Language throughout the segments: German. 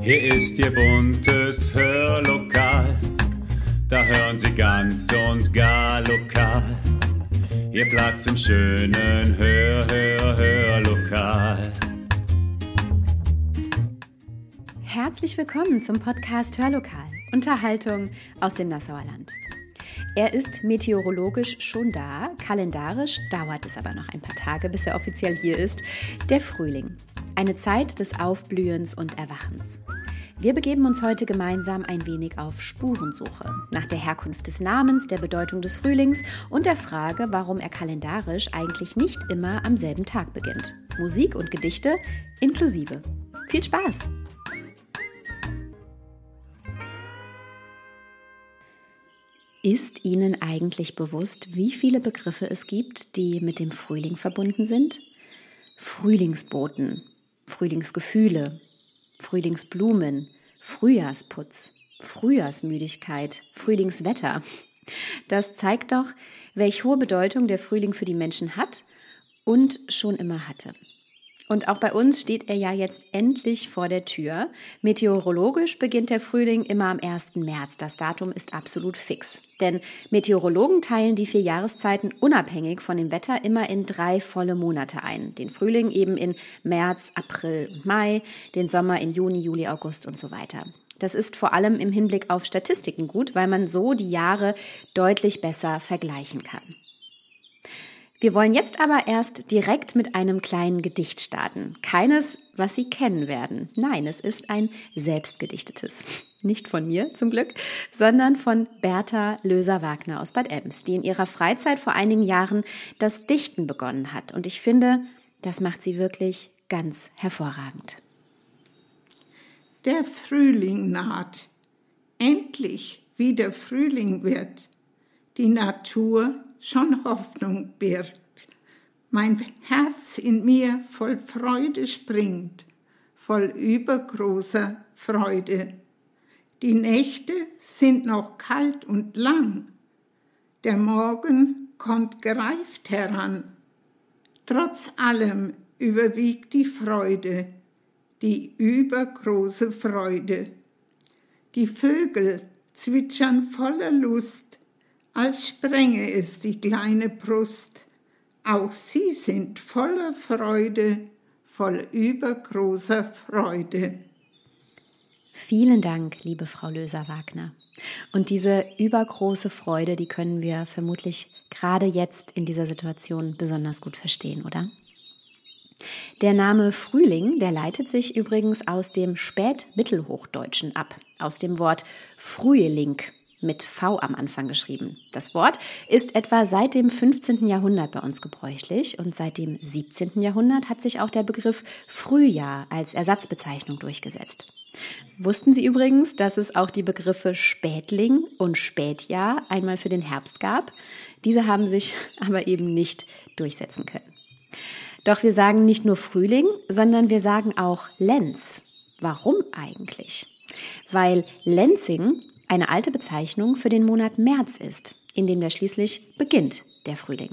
Hier ist Ihr buntes Hörlokal. Da hören Sie ganz und gar lokal. Ihr Platz im schönen Hör, Hör, Hörlokal. Herzlich willkommen zum Podcast Hörlokal. Unterhaltung aus dem Nassauer Land. Er ist meteorologisch schon da, kalendarisch dauert es aber noch ein paar Tage, bis er offiziell hier ist. Der Frühling. Eine Zeit des Aufblühens und Erwachens. Wir begeben uns heute gemeinsam ein wenig auf Spurensuche nach der Herkunft des Namens, der Bedeutung des Frühlings und der Frage, warum er kalendarisch eigentlich nicht immer am selben Tag beginnt. Musik und Gedichte inklusive. Viel Spaß! Ist Ihnen eigentlich bewusst, wie viele Begriffe es gibt, die mit dem Frühling verbunden sind? Frühlingsboten, Frühlingsgefühle, Frühlingsblumen, Frühjahrsputz, Frühjahrsmüdigkeit, Frühlingswetter. Das zeigt doch, welch hohe Bedeutung der Frühling für die Menschen hat und schon immer hatte. Und auch bei uns steht er ja jetzt endlich vor der Tür. Meteorologisch beginnt der Frühling immer am 1. März. Das Datum ist absolut fix. Denn Meteorologen teilen die vier Jahreszeiten unabhängig von dem Wetter immer in drei volle Monate ein. Den Frühling eben in März, April und Mai, den Sommer in Juni, Juli, August und so weiter. Das ist vor allem im Hinblick auf Statistiken gut, weil man so die Jahre deutlich besser vergleichen kann. Wir wollen jetzt aber erst direkt mit einem kleinen Gedicht starten. Keines, was Sie kennen werden. Nein, es ist ein selbstgedichtetes. Nicht von mir zum Glück, sondern von Bertha Löser-Wagner aus Bad Ems, die in ihrer Freizeit vor einigen Jahren das Dichten begonnen hat. Und ich finde, das macht sie wirklich ganz hervorragend. Der Frühling naht. Endlich wieder Frühling wird. Die Natur schon Hoffnung birgt. Mein Herz in mir voll Freude springt, voll übergroßer Freude. Die Nächte sind noch kalt und lang, der Morgen kommt gereift heran. Trotz allem überwiegt die Freude, die übergroße Freude. Die Vögel zwitschern voller Lust, als sprenge es die kleine Brust. Auch sie sind voller Freude, voll übergroßer Freude. Vielen Dank, liebe Frau Löser-Wagner. Und diese übergroße Freude, die können wir vermutlich gerade jetzt in dieser Situation besonders gut verstehen, oder? Der Name Frühling, der leitet sich übrigens aus dem Spätmittelhochdeutschen ab, aus dem Wort Frühling mit V am Anfang geschrieben. Das Wort ist etwa seit dem 15. Jahrhundert bei uns gebräuchlich und seit dem 17. Jahrhundert hat sich auch der Begriff Frühjahr als Ersatzbezeichnung durchgesetzt. Wussten Sie übrigens, dass es auch die Begriffe Spätling und Spätjahr einmal für den Herbst gab? Diese haben sich aber eben nicht durchsetzen können. Doch wir sagen nicht nur Frühling, sondern wir sagen auch Lenz. Warum eigentlich? Weil Lenzing eine alte Bezeichnung für den Monat März ist, in dem ja schließlich beginnt der Frühling.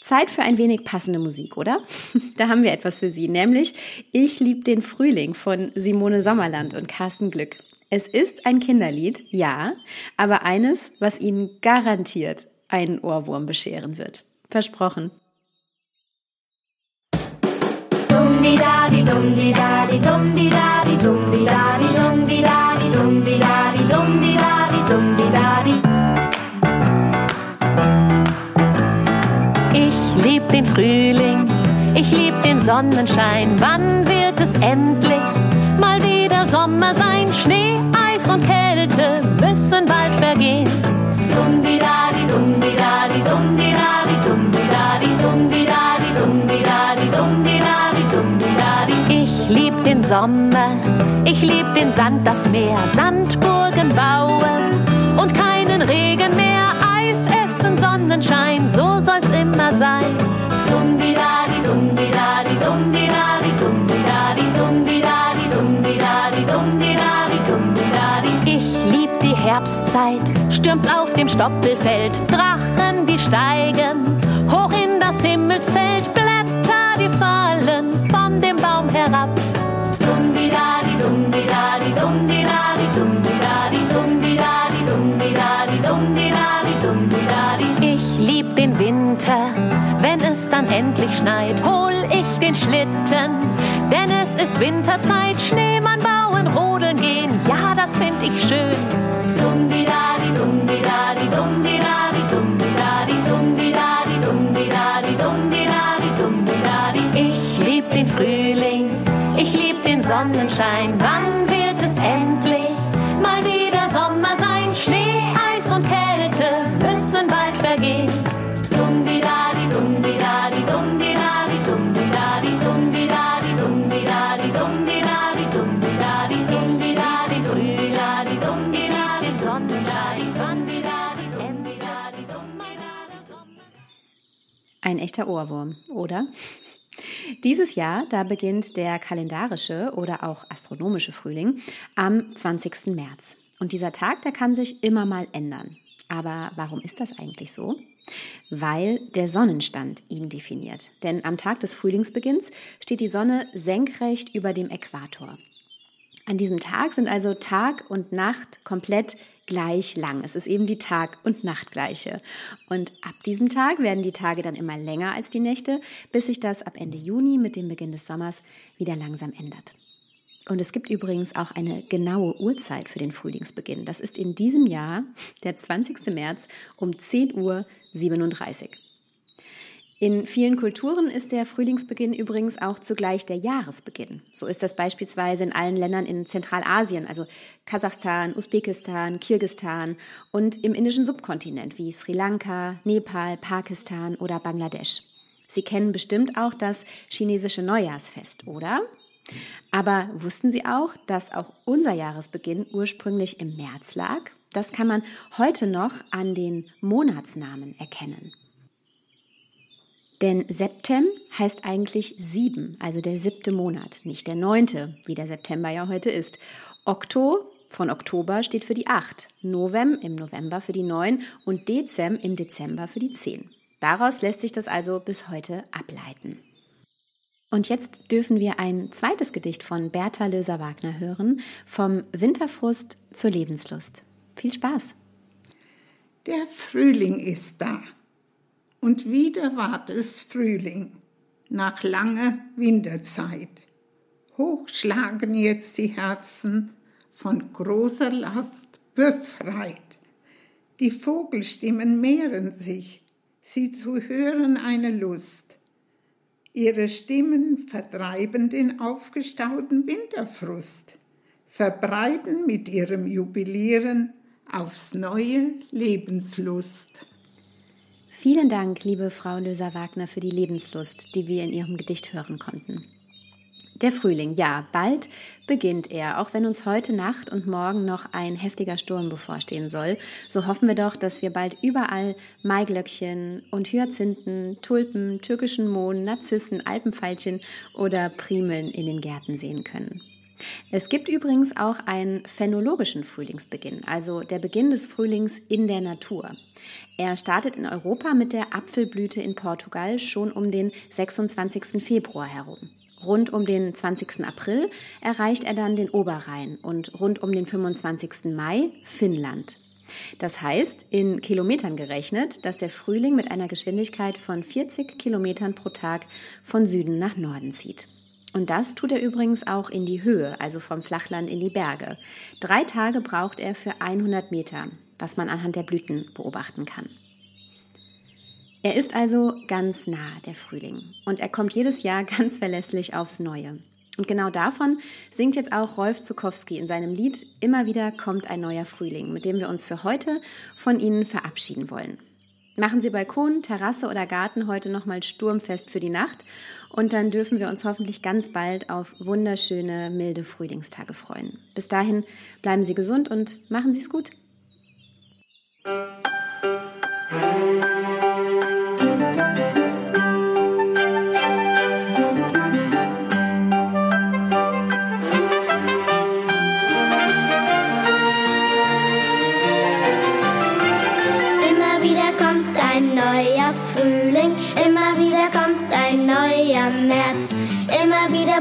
Zeit für ein wenig passende Musik, oder? Da haben wir etwas für Sie, nämlich Ich lieb den Frühling von Simone Sommerland und Carsten Glück. Es ist ein Kinderlied, ja, aber eines, was Ihnen garantiert einen Ohrwurm bescheren wird. Versprochen. Dum di da di dum di da di dum da. Ich lieb den Frühling, ich lieb den Sonnenschein. Wann wird es endlich mal wieder Sommer sein? Schnee, Eis und Kälte müssen bald vergehen. Dum di da di dum di da di dum di da di dum di da di dum di da di dum di da di dum di da di dum di da di. Ich lieb den Sommer, ich lieb den Sand, das Meer, Sandburgen bauen und keinen Regen mehr, Eis essen, Sonnenschein, so soll's immer sein. Ich lieb die Herbstzeit, stürmt's auf dem Stoppelfeld, Drachen, die steigen gleich schneit, hol ich den Schlitten. Denn es ist Winterzeit, Schneemann bauen, rodeln gehen, ja, das find ich schön. Ich lieb den Frühling, ich lieb den Sonnenschein, Ein echter Ohrwurm, oder? Dieses Jahr, da beginnt der kalendarische oder auch astronomische Frühling am 20. März. Und dieser Tag, der kann sich immer mal ändern. Aber warum ist das eigentlich so? Weil der Sonnenstand ihn definiert. Denn am Tag des Frühlingsbeginns steht die Sonne senkrecht über dem Äquator. An diesem Tag sind also Tag und Nacht komplett gleich lang. Es ist eben die Tag- und Nachtgleiche. Und ab diesem Tag werden die Tage dann immer länger als die Nächte, bis sich das ab Ende Juni mit dem Beginn des Sommers wieder langsam ändert. Und es gibt übrigens auch eine genaue Uhrzeit für den Frühlingsbeginn. Das ist in diesem Jahr der 20. März um 10.37 Uhr. In vielen Kulturen ist der Frühlingsbeginn übrigens auch zugleich der Jahresbeginn. So ist das beispielsweise in allen Ländern in Zentralasien, also Kasachstan, Usbekistan, Kirgistan und im indischen Subkontinent wie Sri Lanka, Nepal, Pakistan oder Bangladesch. Sie kennen bestimmt auch das chinesische Neujahrsfest, oder? Aber wussten Sie auch, dass auch unser Jahresbeginn ursprünglich im März lag? Das kann man heute noch an den Monatsnamen erkennen. Denn Septem heißt eigentlich sieben, also der siebte Monat, nicht der neunte, wie der September ja heute ist. Okto von Oktober steht für die acht, Novem im November für die neun und Dezem im Dezember für die zehn. Daraus lässt sich das also bis heute ableiten. Und jetzt dürfen wir ein zweites Gedicht von Bertha Löser-Wagner hören, vom Winterfrust zur Lebenslust. Viel Spaß! Der Frühling ist da. Und wieder ward es Frühling, nach langer Winterzeit. Hoch schlagen jetzt die Herzen, von großer Last befreit. Die Vogelstimmen mehren sich, sie zu hören eine Lust. Ihre Stimmen vertreiben den aufgestauten Winterfrust, verbreiten mit ihrem Jubilieren aufs neue Lebenslust. Vielen Dank, liebe Frau Löser-Wagner, für die Lebenslust, die wir in Ihrem Gedicht hören konnten. Der Frühling, ja, bald beginnt er, auch wenn uns heute Nacht und morgen noch ein heftiger Sturm bevorstehen soll. So hoffen wir doch, dass wir bald überall Maiglöckchen und Hyazinthen, Tulpen, türkischen Mohn, Narzissen, Alpenfeilchen oder Primeln in den Gärten sehen können. Es gibt übrigens auch einen phänologischen Frühlingsbeginn, also der Beginn des Frühlings in der Natur. Er startet in Europa mit der Apfelblüte in Portugal schon um den 26. Februar herum. Rund um den 20. April erreicht er dann den Oberrhein und rund um den 25. Mai Finnland. Das heißt, in Kilometern gerechnet, dass der Frühling mit einer Geschwindigkeit von 40 Kilometern pro Tag von Süden nach Norden zieht. Und das tut er übrigens auch in die Höhe, also vom Flachland in die Berge. Drei Tage braucht er für 100 Meter, was man anhand der Blüten beobachten kann. Er ist also ganz nah, der Frühling. Und er kommt jedes Jahr ganz verlässlich aufs Neue. Und genau davon singt jetzt auch Rolf Zukowski in seinem Lied Immer wieder kommt ein neuer Frühling, mit dem wir uns für heute von Ihnen verabschieden wollen. Machen Sie Balkon, Terrasse oder Garten heute nochmal sturmfest für die Nacht und dann dürfen wir uns hoffentlich ganz bald auf wunderschöne, milde Frühlingstage freuen. Bis dahin bleiben Sie gesund und machen Sie es gut.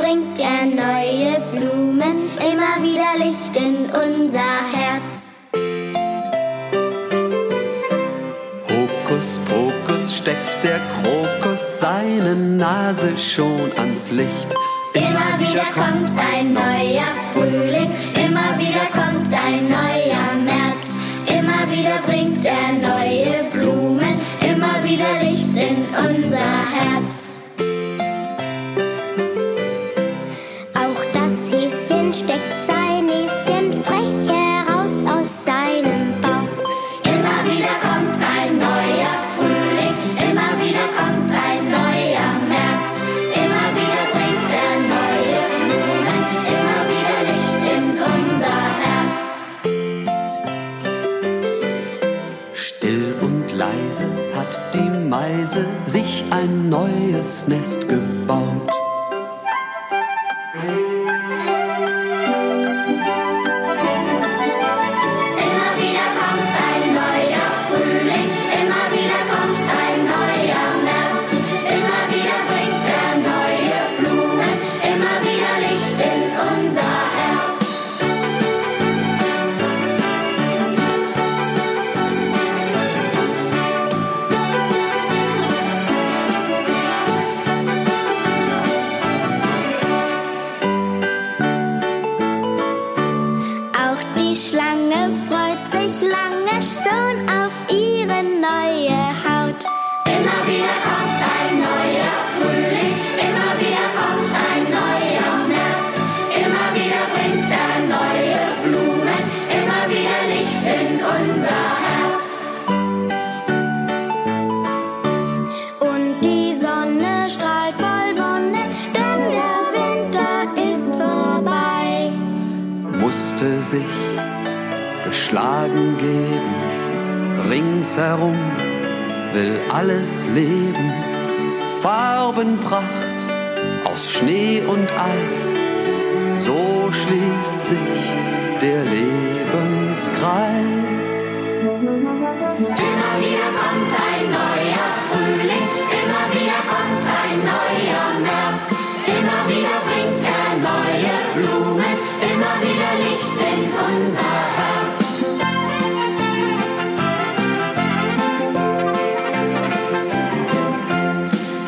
Bringt er neue Blumen, immer wieder Licht in unser Herz. Hoch Hokuspokus steckt der Krokus seine Nase schon ans Licht. Immer wieder kommt ein neuer Frühling, immer wieder kommt ein neuer sich ein neues Nest gebaut. Lange schon auf ihre neue Haut. Immer wieder kommt ein neuer Frühling, immer wieder kommt ein neuer März, immer wieder bringt er neue Blumen, immer wieder Licht in unser Herz. Und die Sonne strahlt voll Wonne, denn der Winter ist vorbei. musste sich geschlagen geben. Ringsherum will alles leben. Farbenpracht aus Schnee und Eis. So schließt sich der Lebenskreis. Immer wieder kommt ein neuer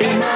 Immer wieder